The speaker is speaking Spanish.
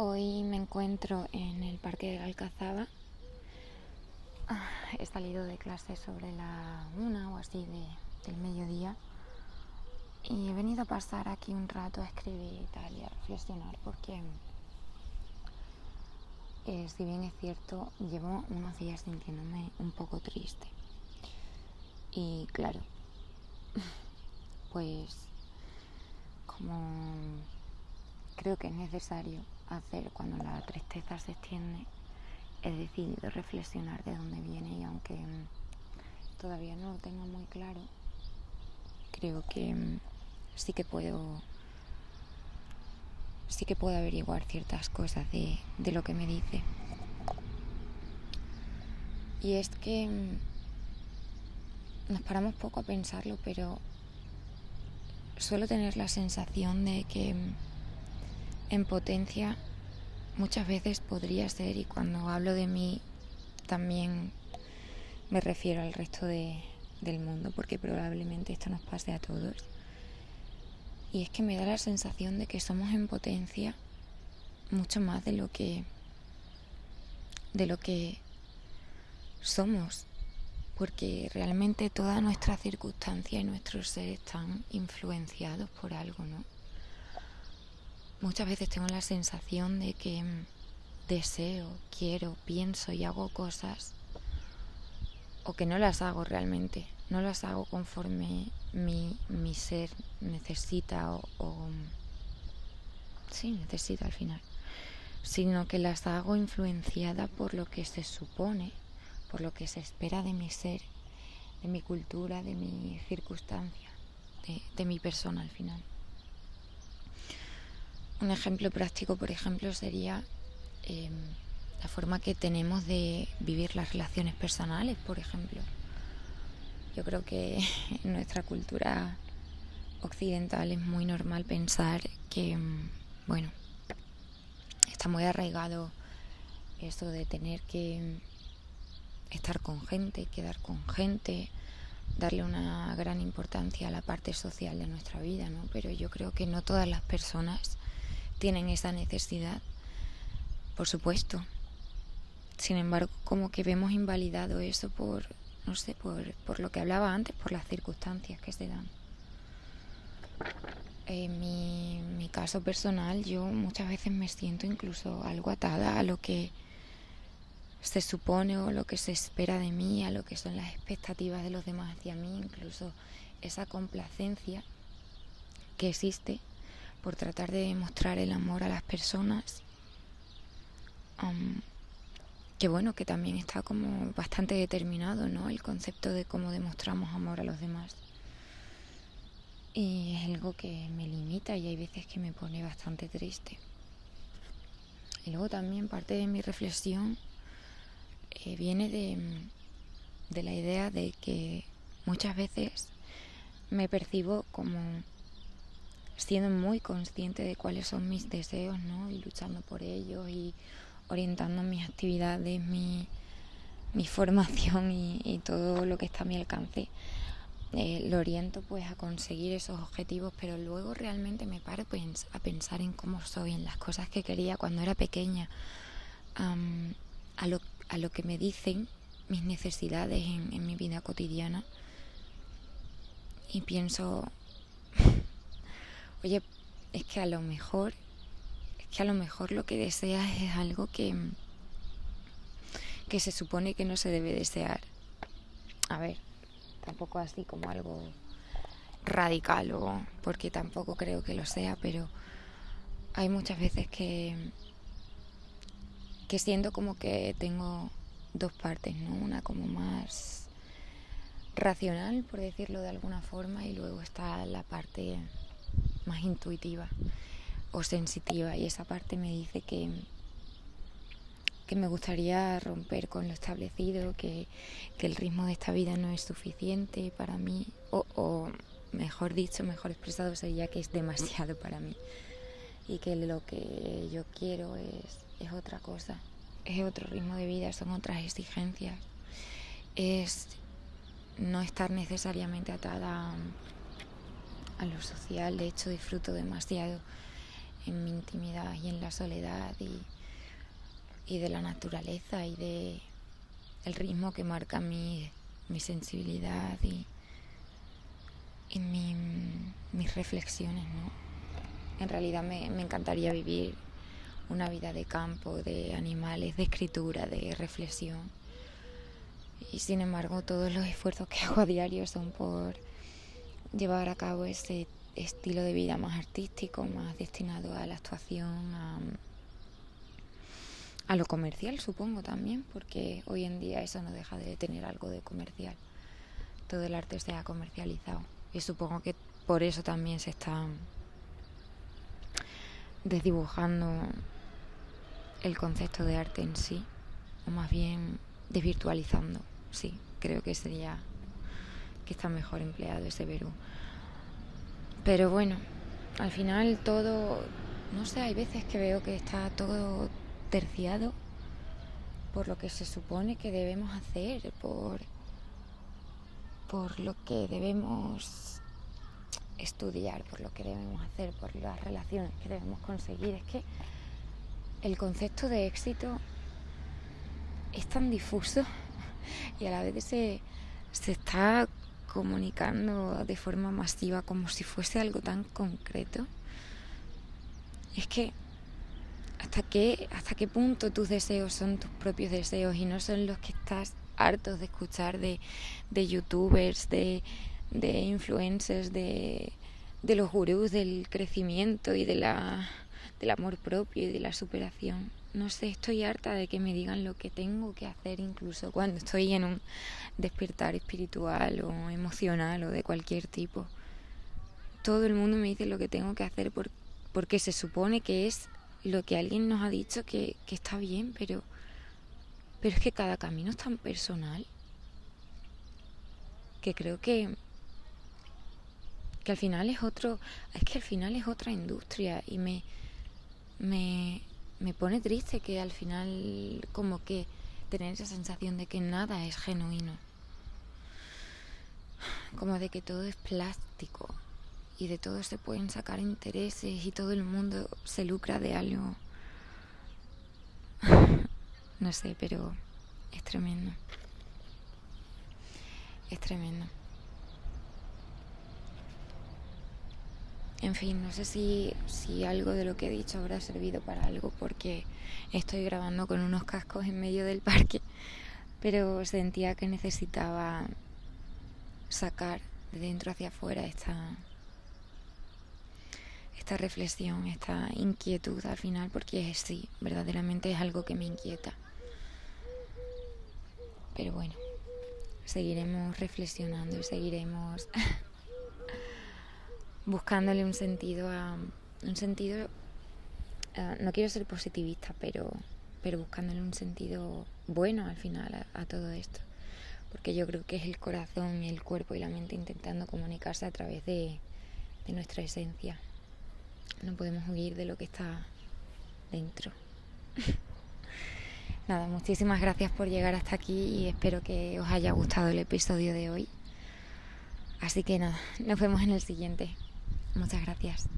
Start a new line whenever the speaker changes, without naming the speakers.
Hoy me encuentro en el Parque de Alcazaba. Ah, he salido de clase sobre la una o así del mediodía y he venido a pasar aquí un rato a escribir y a reflexionar porque eh, si bien es cierto llevo unos días sintiéndome un poco triste y claro pues como creo que es necesario hacer cuando la tristeza se extiende, he decidido reflexionar de dónde viene y aunque mm, todavía no lo tengo muy claro, creo que mm, sí que puedo sí que puedo averiguar ciertas cosas de, de lo que me dice. Y es que mm, nos paramos poco a pensarlo, pero suelo tener la sensación de que en potencia muchas veces podría ser, y cuando hablo de mí también me refiero al resto de, del mundo, porque probablemente esto nos pase a todos. Y es que me da la sensación de que somos en potencia mucho más de lo que de lo que somos, porque realmente toda nuestra circunstancia y nuestros seres están influenciados por algo, ¿no? Muchas veces tengo la sensación de que mm, deseo, quiero, pienso y hago cosas o que no las hago realmente, no las hago conforme mi, mi ser necesita o, o, mm, sí, necesita al final, sino que las hago influenciada por lo que se supone, por lo que se espera de mi ser, de mi cultura, de mi circunstancia, de, de mi persona al final. Un ejemplo práctico, por ejemplo, sería eh, la forma que tenemos de vivir las relaciones personales, por ejemplo. Yo creo que en nuestra cultura occidental es muy normal pensar que, mm, bueno, está muy arraigado eso de tener que estar con gente, quedar con gente, darle una gran importancia a la parte social de nuestra vida, ¿no? Pero yo creo que no todas las personas tienen esa necesidad, por supuesto. Sin embargo, como que vemos invalidado eso por, no sé, por, por lo que hablaba antes, por las circunstancias que se dan. En mi, mi caso personal, yo muchas veces me siento incluso algo atada a lo que se supone o lo que se espera de mí, a lo que son las expectativas de los demás hacia mí, incluso esa complacencia que existe por tratar de demostrar el amor a las personas. que bueno, que también está como bastante determinado, ¿no? El concepto de cómo demostramos amor a los demás. Y es algo que me limita y hay veces que me pone bastante triste. Y luego también parte de mi reflexión eh, viene de, de la idea de que muchas veces me percibo como siendo muy consciente de cuáles son mis deseos, ¿no? Y luchando por ellos y orientando mis actividades, mi, formación y, todo lo que está a mi alcance. Eh, lo oriento pues a conseguir esos objetivos, pero luego realmente me paro pues, a pensar en cómo soy, en las cosas que quería cuando era pequeña, a, lo, a lo que me dicen mis necesidades en, en mi vida cotidiana. Y pienso, oye, es que a lo mejor, es que a lo mejor lo que deseas es algo que, que se supone que no se debe desear. A ver, tampoco así como algo radical o porque tampoco creo que lo sea, pero hay muchas veces que que siento como que tengo dos partes, ¿no? Una como más racional, por decirlo de alguna forma, y luego está la parte más intuitiva o sensitiva. Y esa parte me dice que, que me gustaría romper con lo establecido, que, que, el ritmo de esta vida no es suficiente para mí, o, mejor dicho, mejor expresado sería que es demasiado para mí. Y que lo que yo quiero es, es otra cosa, es otro ritmo de vida, son otras exigencias, es no estar necesariamente atada a a lo social. De hecho, disfruto demasiado en mi intimidad y en la soledad y, y de la naturaleza y de el ritmo que marca mi, mi sensibilidad y, y mi, mis reflexiones, ¿no? En realidad me, me encantaría vivir una vida de campo, de animales, de escritura, de reflexión. Y sin embargo, todos los esfuerzos que hago a diario son por llevar a cabo ese estilo de vida más artístico, más destinado a la actuación, a, lo comercial, supongo también, porque hoy en día eso no deja de tener algo de comercial. Todo el arte se ha comercializado. Y supongo que por eso también se está desdibujando el concepto de arte en sí, o más bien desvirtualizando, sí, creo que sería que está mejor empleado ese verbo. Pero bueno, al final todo, no sé, hay veces que veo que está todo terciado por lo que se supone que debemos hacer, por, por lo que debemos estudiar, por lo que debemos hacer, por las relaciones que debemos conseguir. Es que el concepto de éxito es tan difuso y a la vez se, se está comunicando de forma masiva como si fuese algo tan concreto. Es que hasta qué, hasta qué punto tus deseos son tus propios deseos y no son los que estás hartos de escuchar de, de youtubers, de, de influencers, de, de los gurús del crecimiento y de la del amor propio y de la superación. No sé, estoy harta de que me digan lo que tengo que hacer incluso cuando estoy en un despertar espiritual o emocional o de cualquier tipo. Todo el mundo me dice lo que tengo que hacer porque se supone que es lo que alguien nos ha dicho que, que está bien, pero, pero es que cada camino es tan personal que creo que que al final es otro es que al final es otra industria y me me, me pone triste que al final como que tener esa sensación de que nada es genuino. Como de que todo es plástico y de todo se pueden sacar intereses y todo el mundo se lucra de algo. no sé, pero es tremendo. Es tremendo. En fin, no sé si, si algo de lo que he dicho habrá servido para algo porque estoy grabando con unos cascos en medio del parque, pero sentía que necesitaba sacar de dentro hacia afuera esta, esta reflexión, esta inquietud al final, porque sí, verdaderamente es algo que me inquieta. Pero bueno, seguiremos reflexionando y seguiremos buscándole un sentido a un sentido no quiero ser positivista pero pero buscándole un sentido bueno al final a, todo esto. Porque yo creo que es el corazón el cuerpo y la mente intentando comunicarse a través de, de nuestra esencia. No podemos huir de lo que está dentro. Nada muchísimas gracias por llegar hasta aquí y espero que os haya gustado el episodio de hoy. Así que nada nos vemos en el siguiente Muchas gracias.